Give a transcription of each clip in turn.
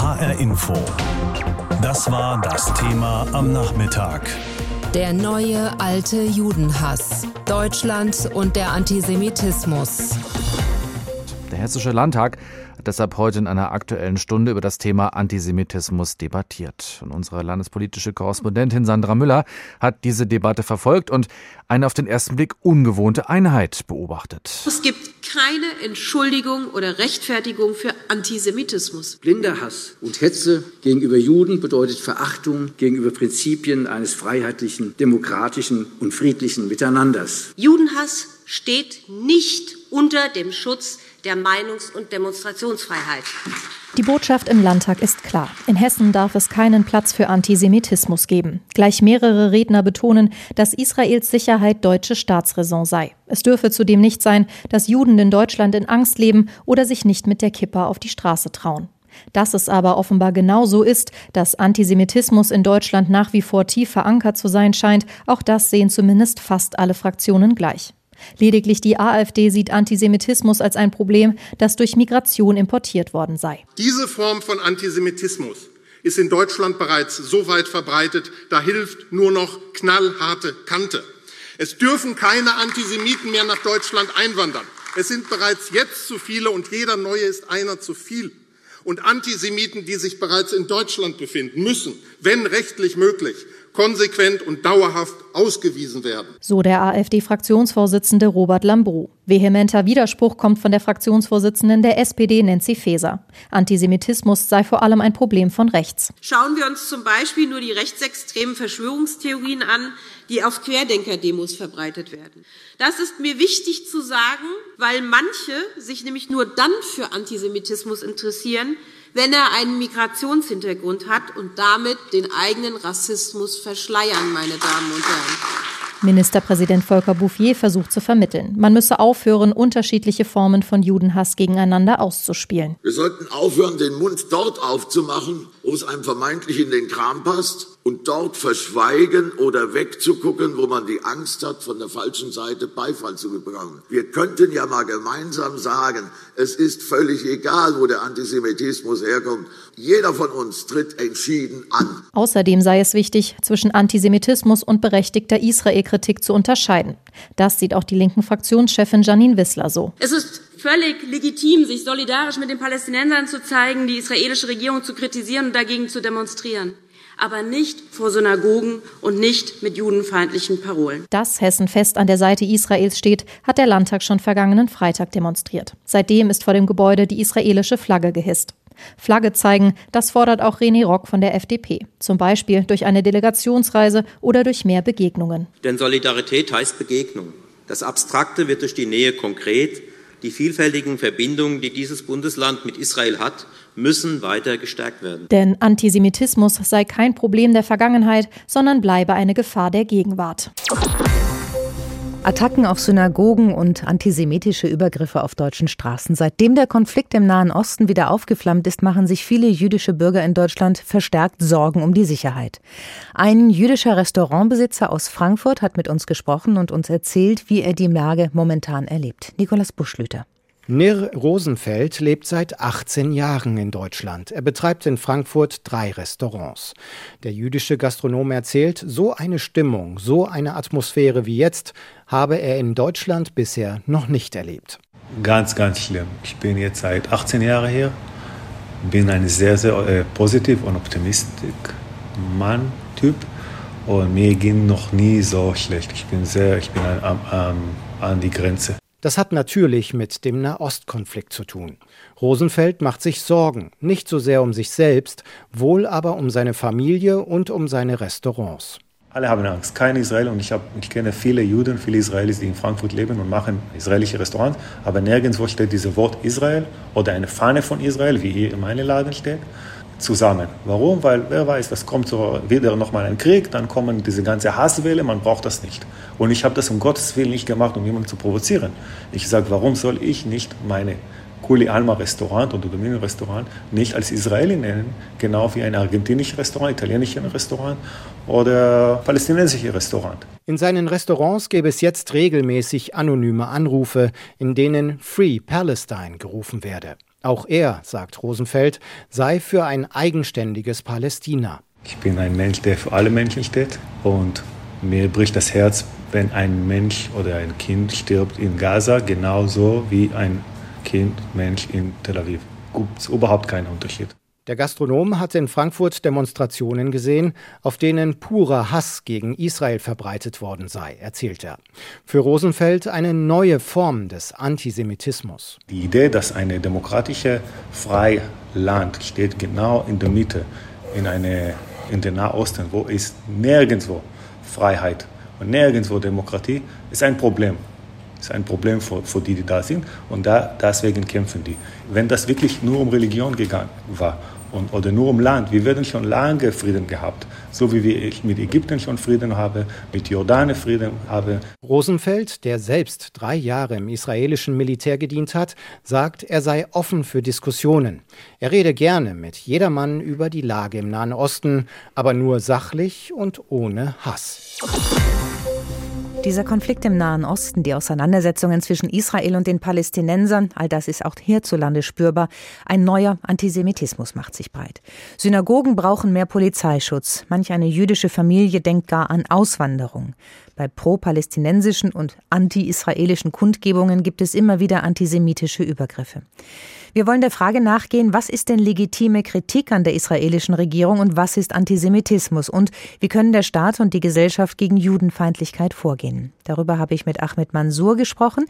HR Info. Das war das Thema am Nachmittag. Der neue alte Judenhass. Deutschland und der Antisemitismus. Der Hessische Landtag deshalb heute in einer aktuellen Stunde über das Thema Antisemitismus debattiert. Und unsere landespolitische Korrespondentin Sandra Müller hat diese Debatte verfolgt und eine auf den ersten Blick ungewohnte Einheit beobachtet. Es gibt keine Entschuldigung oder Rechtfertigung für Antisemitismus. Blinder Hass und Hetze gegenüber Juden bedeutet Verachtung gegenüber Prinzipien eines freiheitlichen, demokratischen und friedlichen Miteinanders. Judenhass steht nicht unter dem Schutz der Meinungs- und Demonstrationsfreiheit. Die Botschaft im Landtag ist klar. In Hessen darf es keinen Platz für Antisemitismus geben. Gleich mehrere Redner betonen, dass Israels Sicherheit deutsche Staatsräson sei. Es dürfe zudem nicht sein, dass Juden in Deutschland in Angst leben oder sich nicht mit der Kippa auf die Straße trauen. Dass es aber offenbar genauso ist, dass Antisemitismus in Deutschland nach wie vor tief verankert zu sein scheint, auch das sehen zumindest fast alle Fraktionen gleich. Lediglich die AfD sieht Antisemitismus als ein Problem, das durch Migration importiert worden sei. Diese Form von Antisemitismus ist in Deutschland bereits so weit verbreitet, da hilft nur noch knallharte Kante. Es dürfen keine Antisemiten mehr nach Deutschland einwandern. Es sind bereits jetzt zu viele und jeder neue ist einer zu viel. Und Antisemiten, die sich bereits in Deutschland befinden, müssen, wenn rechtlich möglich, konsequent und dauerhaft ausgewiesen werden. So der AfD-Fraktionsvorsitzende Robert Lambrou. Vehementer Widerspruch kommt von der Fraktionsvorsitzenden der SPD Nancy Faeser. Antisemitismus sei vor allem ein Problem von rechts. Schauen wir uns zum Beispiel nur die rechtsextremen Verschwörungstheorien an, die auf Querdenker-Demos verbreitet werden. Das ist mir wichtig zu sagen, weil manche sich nämlich nur dann für Antisemitismus interessieren, wenn er einen Migrationshintergrund hat und damit den eigenen Rassismus verschleiern, meine Damen und Herren. Ministerpräsident Volker Bouffier versucht zu vermitteln. Man müsse aufhören, unterschiedliche Formen von Judenhass gegeneinander auszuspielen. Wir sollten aufhören, den Mund dort aufzumachen, wo es einem vermeintlich in den Kram passt und dort verschweigen oder wegzugucken, wo man die Angst hat, von der falschen Seite Beifall zu bekommen. Wir könnten ja mal gemeinsam sagen, es ist völlig egal, wo der Antisemitismus herkommt. Jeder von uns tritt entschieden an. Außerdem sei es wichtig, zwischen Antisemitismus und berechtigter Israel-Kritik zu unterscheiden. Das sieht auch die linken Fraktionschefin Janine Wissler so. Es ist völlig legitim, sich solidarisch mit den Palästinensern zu zeigen, die israelische Regierung zu kritisieren und dagegen zu demonstrieren aber nicht vor Synagogen und nicht mit judenfeindlichen Parolen. Dass Hessen fest an der Seite Israels steht, hat der Landtag schon vergangenen Freitag demonstriert. Seitdem ist vor dem Gebäude die israelische Flagge gehisst. Flagge zeigen, das fordert auch René Rock von der FDP. Zum Beispiel durch eine Delegationsreise oder durch mehr Begegnungen. Denn Solidarität heißt Begegnung. Das Abstrakte wird durch die Nähe konkret. Die vielfältigen Verbindungen, die dieses Bundesland mit Israel hat, müssen weiter gestärkt werden. Denn Antisemitismus sei kein Problem der Vergangenheit, sondern bleibe eine Gefahr der Gegenwart. Attacken auf Synagogen und antisemitische Übergriffe auf deutschen Straßen. Seitdem der Konflikt im Nahen Osten wieder aufgeflammt ist, machen sich viele jüdische Bürger in Deutschland verstärkt Sorgen um die Sicherheit. Ein jüdischer Restaurantbesitzer aus Frankfurt hat mit uns gesprochen und uns erzählt, wie er die Lage momentan erlebt. Nikolaus Buschlüter. Nir Rosenfeld lebt seit 18 Jahren in Deutschland. Er betreibt in Frankfurt drei Restaurants. Der jüdische Gastronom erzählt, so eine Stimmung, so eine Atmosphäre wie jetzt habe er in Deutschland bisher noch nicht erlebt. Ganz, ganz schlimm. Ich bin jetzt seit 18 Jahren hier, bin ein sehr, sehr äh, positiv und optimistisch Mann, Typ und mir ging noch nie so schlecht. Ich bin sehr, ich bin an, an, an die Grenze. Das hat natürlich mit dem Nahostkonflikt zu tun. Rosenfeld macht sich Sorgen, nicht so sehr um sich selbst, wohl aber um seine Familie und um seine Restaurants. Alle haben Angst, kein Israel und ich, hab, ich kenne viele Juden, viele Israelis, die in Frankfurt leben und machen israelische Restaurants, aber nirgendwo steht dieses Wort Israel oder eine Fahne von Israel, wie hier in meinem Laden steht zusammen. Warum? Weil wer weiß, es kommt so wieder nochmal ein Krieg, dann kommen diese ganze Hasswelle, man braucht das nicht. Und ich habe das um Gottes Willen nicht gemacht, um jemanden zu provozieren. Ich sage, warum soll ich nicht meine Kuli Alma Restaurant oder Domino Restaurant nicht als Israeli nennen, genau wie ein argentinisches Restaurant, italienisches Restaurant oder palästinensisches Restaurant. In seinen Restaurants gäbe es jetzt regelmäßig anonyme Anrufe, in denen Free Palestine gerufen werde. Auch er, sagt Rosenfeld, sei für ein eigenständiges Palästina. Ich bin ein Mensch, der für alle Menschen steht und mir bricht das Herz, wenn ein Mensch oder ein Kind stirbt in Gaza, genauso wie ein Kind, Mensch in Tel Aviv. Gibt es überhaupt keinen Unterschied. Der Gastronom hat in Frankfurt Demonstrationen gesehen, auf denen purer Hass gegen Israel verbreitet worden sei, erzählt er. Für Rosenfeld eine neue Form des Antisemitismus. Die Idee, dass ein demokratisches, freies Land steht genau in der Mitte, in, eine, in den Nahosten, wo es nirgendwo Freiheit und nirgendwo Demokratie, ist ein Problem. Ist ein Problem für, für die, die da sind und da, deswegen kämpfen die. Wenn das wirklich nur um Religion gegangen war und, oder nur um Land. Wir werden schon lange Frieden gehabt, so wie ich mit Ägypten schon Frieden habe, mit Jordanien Frieden habe. Rosenfeld, der selbst drei Jahre im israelischen Militär gedient hat, sagt, er sei offen für Diskussionen. Er rede gerne mit jedermann über die Lage im Nahen Osten, aber nur sachlich und ohne Hass. Dieser Konflikt im Nahen Osten, die Auseinandersetzungen zwischen Israel und den Palästinensern, all das ist auch hierzulande spürbar. Ein neuer Antisemitismus macht sich breit. Synagogen brauchen mehr Polizeischutz. Manch eine jüdische Familie denkt gar an Auswanderung. Bei pro-palästinensischen und anti-israelischen Kundgebungen gibt es immer wieder antisemitische Übergriffe. Wir wollen der Frage nachgehen, was ist denn legitime Kritik an der israelischen Regierung und was ist Antisemitismus und wie können der Staat und die Gesellschaft gegen Judenfeindlichkeit vorgehen. Darüber habe ich mit Ahmed Mansour gesprochen.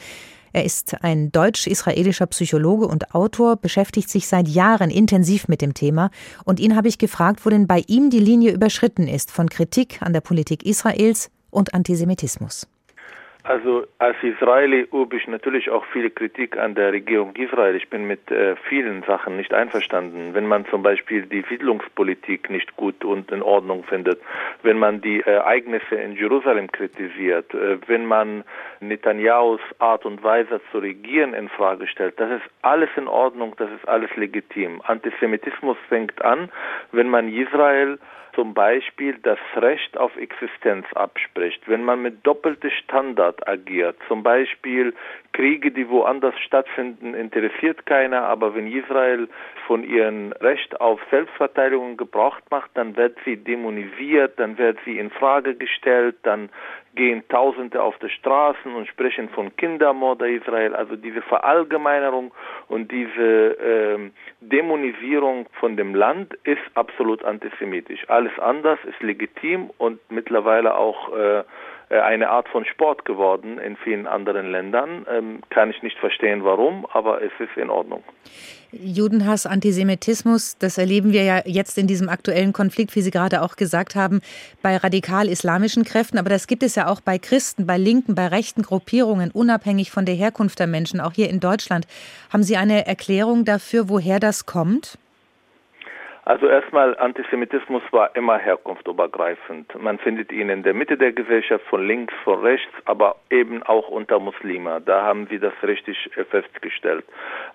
Er ist ein deutsch-israelischer Psychologe und Autor, beschäftigt sich seit Jahren intensiv mit dem Thema. Und ihn habe ich gefragt, wo denn bei ihm die Linie überschritten ist von Kritik an der Politik Israels und Antisemitismus. Also als Israeli übe ich natürlich auch viel Kritik an der Regierung Israel. Ich bin mit äh, vielen Sachen nicht einverstanden. Wenn man zum Beispiel die Siedlungspolitik nicht gut und in Ordnung findet, wenn man die äh, Ereignisse in Jerusalem kritisiert, äh, wenn man Netanyahus Art und Weise zu regieren in Frage stellt, das ist alles in Ordnung, das ist alles legitim. Antisemitismus fängt an, wenn man Israel zum Beispiel das Recht auf Existenz abspricht, wenn man mit doppeltem Standard agiert, zum Beispiel Kriege, die woanders stattfinden, interessiert keiner, aber wenn Israel von ihrem Recht auf Selbstverteidigung Gebrauch macht, dann wird sie dämonisiert, dann wird sie in Frage gestellt, dann gehen Tausende auf die Straßen und sprechen von Kindermord Israel. Also diese Verallgemeinerung und diese äh, Dämonisierung von dem Land ist absolut antisemitisch. Alles anders ist legitim und mittlerweile auch äh, eine Art von Sport geworden in vielen anderen Ländern. Ähm, kann ich nicht verstehen, warum, aber es ist in Ordnung. Judenhass, Antisemitismus, das erleben wir ja jetzt in diesem aktuellen Konflikt, wie Sie gerade auch gesagt haben, bei radikal-islamischen Kräften. Aber das gibt es ja auch bei Christen, bei Linken, bei rechten Gruppierungen, unabhängig von der Herkunft der Menschen, auch hier in Deutschland. Haben Sie eine Erklärung dafür, woher das kommt? Also erstmal, Antisemitismus war immer herkunftübergreifend. Man findet ihn in der Mitte der Gesellschaft, von links, von rechts, aber eben auch unter Muslime. Da haben Sie das richtig äh, festgestellt.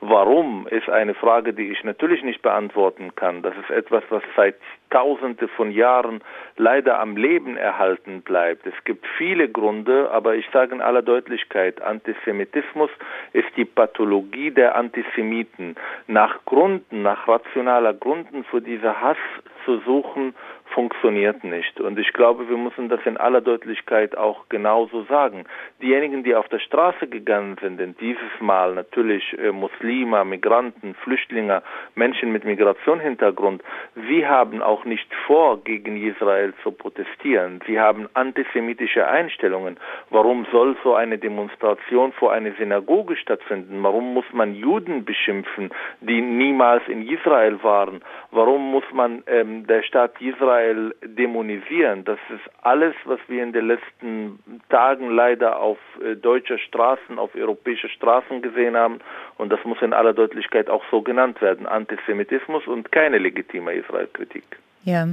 Warum ist eine Frage, die ich natürlich nicht beantworten kann. Das ist etwas, was seit Tausende von Jahren leider am Leben erhalten bleibt. Es gibt viele Gründe, aber ich sage in aller Deutlichkeit, Antisemitismus ist die Pathologie der Antisemiten. Nach Gründen, nach rationaler Gründen für diese Hass zu suchen, funktioniert nicht. Und ich glaube, wir müssen das in aller Deutlichkeit auch genauso sagen. Diejenigen, die auf der Straße gegangen sind, denn dieses Mal natürlich äh, Muslime, Migranten, Flüchtlinge, Menschen mit Migrationshintergrund, sie haben auch nicht vor, gegen Israel zu protestieren. Sie haben antisemitische Einstellungen. Warum soll so eine Demonstration vor einer Synagoge stattfinden? Warum muss man Juden beschimpfen, die niemals in Israel waren? Warum muss man ähm, der Staat Israel Israel dämonisieren. Das ist alles, was wir in den letzten Tagen leider auf äh, deutscher Straßen, auf europäischer Straßen gesehen haben. Und das muss in aller Deutlichkeit auch so genannt werden. Antisemitismus und keine legitime Israel-Kritik. Ja,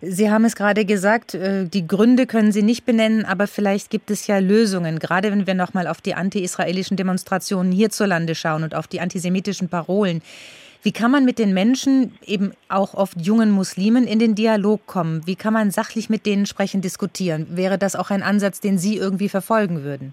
Sie haben es gerade gesagt, äh, die Gründe können Sie nicht benennen, aber vielleicht gibt es ja Lösungen, gerade wenn wir nochmal auf die anti-israelischen Demonstrationen hierzulande schauen und auf die antisemitischen Parolen. Wie kann man mit den Menschen, eben auch oft jungen Muslimen, in den Dialog kommen? Wie kann man sachlich mit denen sprechen, diskutieren? Wäre das auch ein Ansatz, den Sie irgendwie verfolgen würden?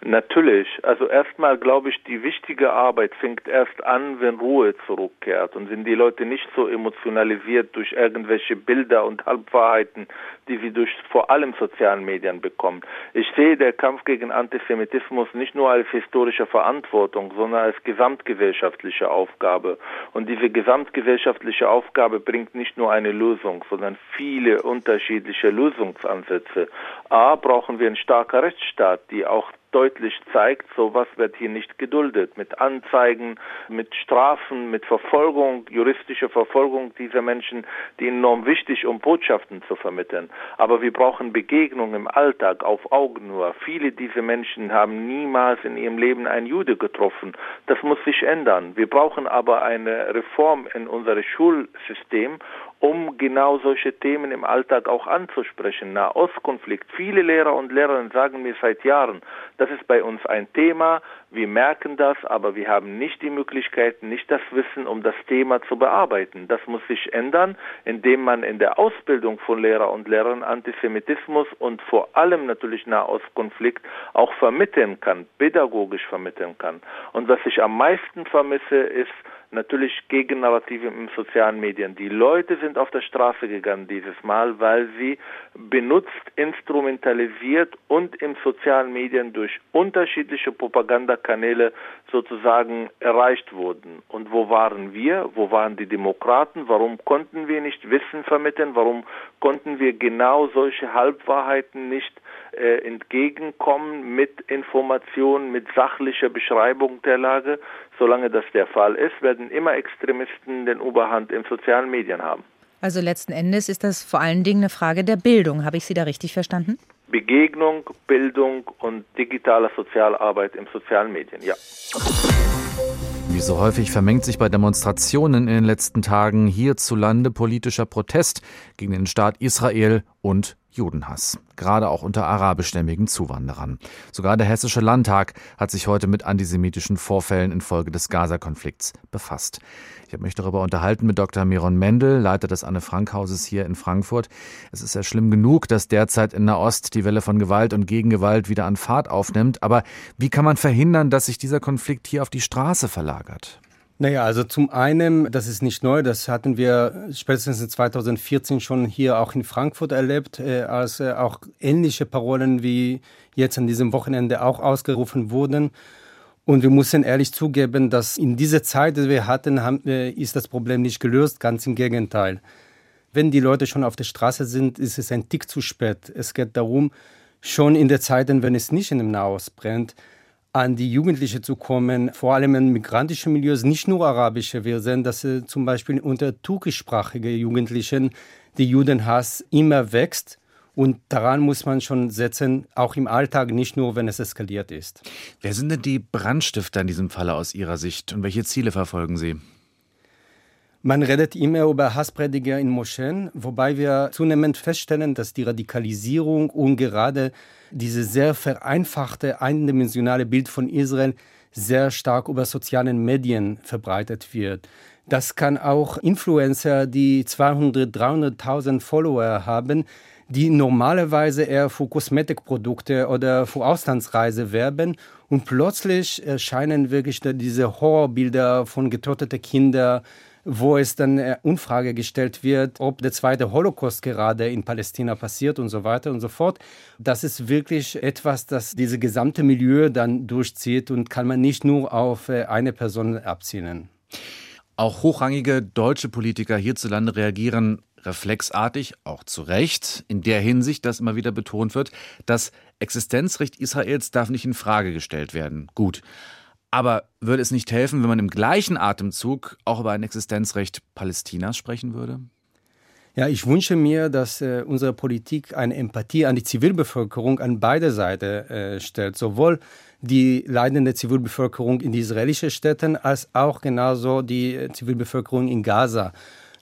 Natürlich. Also erstmal glaube ich, die wichtige Arbeit fängt erst an, wenn Ruhe zurückkehrt und sind die Leute nicht so emotionalisiert durch irgendwelche Bilder und Halbwahrheiten, die sie durch vor allem sozialen Medien bekommen. Ich sehe der Kampf gegen Antisemitismus nicht nur als historische Verantwortung, sondern als gesamtgesellschaftliche Aufgabe. Und diese gesamtgesellschaftliche Aufgabe bringt nicht nur eine Lösung, sondern viele unterschiedliche Lösungsansätze. A, brauchen wir einen starken Rechtsstaat, die auch deutlich zeigt, sowas wird hier nicht geduldet. Mit Anzeigen, mit Strafen, mit Verfolgung, juristischer Verfolgung dieser Menschen, die enorm wichtig, um Botschaften zu vermitteln. Aber wir brauchen Begegnung im Alltag auf Augenhöhe. Viele dieser Menschen haben niemals in ihrem Leben einen Jude getroffen. Das muss sich ändern. Wir brauchen aber eine Reform in unserem Schulsystem, um genau solche Themen im Alltag auch anzusprechen. Nahostkonflikt. Viele Lehrer und Lehrerinnen sagen mir seit Jahren, das ist bei uns ein Thema, wir merken das, aber wir haben nicht die Möglichkeiten, nicht das Wissen, um das Thema zu bearbeiten. Das muss sich ändern, indem man in der Ausbildung von Lehrer und Lehrern Antisemitismus und vor allem natürlich Nahostkonflikt auch vermitteln kann, pädagogisch vermitteln kann. Und was ich am meisten vermisse, ist, natürlich Gegennarrative in sozialen Medien. Die Leute sind auf der Straße gegangen dieses Mal, weil sie benutzt, instrumentalisiert und in sozialen Medien durch unterschiedliche Propagandakanäle sozusagen erreicht wurden. Und wo waren wir? Wo waren die Demokraten? Warum konnten wir nicht Wissen vermitteln? Warum konnten wir genau solche Halbwahrheiten nicht äh, entgegenkommen mit Informationen, mit sachlicher Beschreibung der Lage? Solange das der Fall ist, werden immer Extremisten den Oberhand in sozialen Medien haben. Also letzten Endes ist das vor allen Dingen eine Frage der Bildung. Habe ich Sie da richtig verstanden? Begegnung, Bildung und digitale Sozialarbeit in sozialen Medien, ja. Wie so häufig vermengt sich bei Demonstrationen in den letzten Tagen hierzulande politischer Protest gegen den Staat Israel und Judenhass, gerade auch unter arabischstämmigen Zuwanderern. Sogar der Hessische Landtag hat sich heute mit antisemitischen Vorfällen infolge des Gaza-Konflikts befasst. Ich habe mich darüber unterhalten mit Dr. Miron Mendel, Leiter des Anne-Frank-Hauses hier in Frankfurt. Es ist ja schlimm genug, dass derzeit in Nahost die Welle von Gewalt und Gegengewalt wieder an Fahrt aufnimmt. Aber wie kann man verhindern, dass sich dieser Konflikt hier auf die Straße verlagert? Naja, also zum einen, das ist nicht neu, das hatten wir spätestens in 2014 schon hier auch in Frankfurt erlebt, äh, als äh, auch ähnliche Parolen wie jetzt an diesem Wochenende auch ausgerufen wurden. Und wir müssen ehrlich zugeben, dass in dieser Zeit, die wir hatten, haben, äh, ist das Problem nicht gelöst, ganz im Gegenteil. Wenn die Leute schon auf der Straße sind, ist es ein Tick zu spät. Es geht darum, schon in der Zeit, wenn es nicht in dem Nahost brennt, an die Jugendlichen zu kommen, vor allem in migrantischen Milieus, nicht nur arabische. Wir sehen, dass zum Beispiel unter türkischsprachigen Jugendlichen der Judenhass immer wächst. Und daran muss man schon setzen, auch im Alltag, nicht nur, wenn es eskaliert ist. Wer sind denn die Brandstifter in diesem Falle aus Ihrer Sicht und welche Ziele verfolgen Sie? Man redet immer über Hassprediger in Moscheen, wobei wir zunehmend feststellen, dass die Radikalisierung und gerade diese sehr vereinfachte, eindimensionale Bild von Israel sehr stark über sozialen Medien verbreitet wird. Das kann auch Influencer, die 200, 300.000 Follower haben, die normalerweise eher für Kosmetikprodukte oder für Auslandsreise werben und plötzlich erscheinen wirklich diese Horrorbilder von getöteten Kindern, wo es dann Unfrage gestellt wird, ob der zweite Holocaust gerade in Palästina passiert und so weiter und so fort. Das ist wirklich etwas, das diese gesamte Milieu dann durchzieht und kann man nicht nur auf äh, eine Person abzielen. Auch hochrangige deutsche Politiker hierzulande reagieren reflexartig, auch zu Recht, in der Hinsicht, dass immer wieder betont wird, das Existenzrecht Israels darf nicht in Frage gestellt werden. Gut. Aber würde es nicht helfen, wenn man im gleichen Atemzug auch über ein Existenzrecht Palästinas sprechen würde? Ja, ich wünsche mir, dass äh, unsere Politik eine Empathie an die Zivilbevölkerung an beide Seiten äh, stellt. Sowohl die leidende Zivilbevölkerung in israelischen Städten als auch genauso die äh, Zivilbevölkerung in Gaza.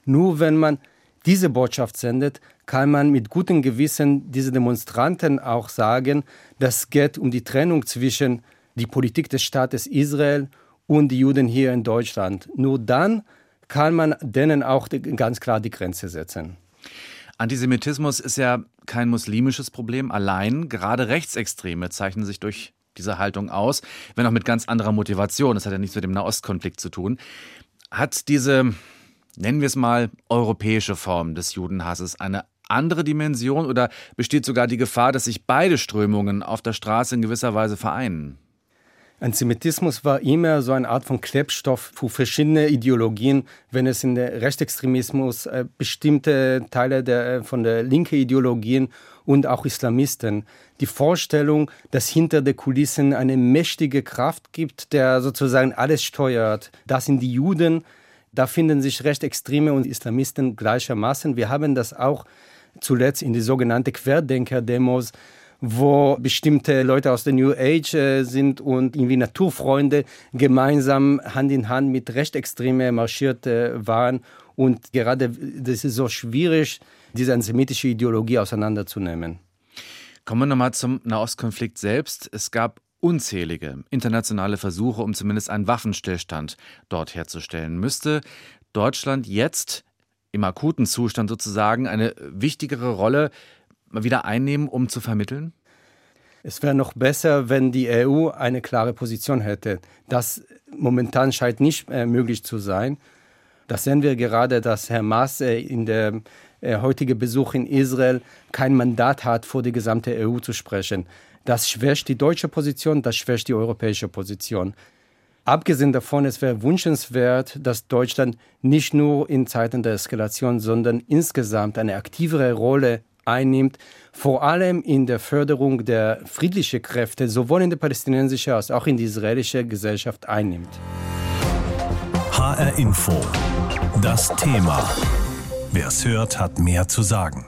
Nur wenn man diese Botschaft sendet, kann man mit gutem Gewissen diese Demonstranten auch sagen, das geht um die Trennung zwischen die Politik des Staates Israel und die Juden hier in Deutschland. Nur dann kann man denen auch ganz klar die Grenze setzen. Antisemitismus ist ja kein muslimisches Problem allein. Gerade Rechtsextreme zeichnen sich durch diese Haltung aus, wenn auch mit ganz anderer Motivation. Das hat ja nichts mit dem Nahostkonflikt zu tun. Hat diese, nennen wir es mal, europäische Form des Judenhasses eine andere Dimension oder besteht sogar die Gefahr, dass sich beide Strömungen auf der Straße in gewisser Weise vereinen? Antisemitismus war immer so eine Art von Klebstoff für verschiedene Ideologien, wenn es in der Rechtsextremismus äh, bestimmte Teile der, äh, von der linken Ideologien und auch Islamisten. Die Vorstellung, dass hinter den Kulissen eine mächtige Kraft gibt, der sozusagen alles steuert. Das sind die Juden. Da finden sich Rechtsextreme und Islamisten gleichermaßen. Wir haben das auch zuletzt in die sogenannte Querdenker-Demos wo bestimmte Leute aus der New Age äh, sind und irgendwie Naturfreunde gemeinsam Hand in Hand mit Rechtsextreme marschiert äh, waren. Und gerade das ist so schwierig, diese antisemitische Ideologie auseinanderzunehmen. Kommen wir nochmal zum Nahostkonflikt selbst. Es gab unzählige internationale Versuche, um zumindest einen Waffenstillstand dort herzustellen. Müsste Deutschland jetzt im akuten Zustand sozusagen eine wichtigere Rolle wieder einnehmen, um zu vermitteln? Es wäre noch besser, wenn die EU eine klare Position hätte. Das momentan scheint nicht äh, möglich zu sein. Das sehen wir gerade, dass Herr Maas äh, in der äh, heutigen Besuch in Israel kein Mandat hat, vor die gesamte EU zu sprechen. Das schwächt die deutsche Position, das schwächt die europäische Position. Abgesehen davon, es wäre wünschenswert, dass Deutschland nicht nur in Zeiten der Eskalation, sondern insgesamt eine aktivere Rolle einnimmt, vor allem in der Förderung der friedlichen Kräfte, sowohl in der palästinensischen als auch in die israelische Gesellschaft einnimmt. HR Info. Das Thema. Wer es hört, hat mehr zu sagen.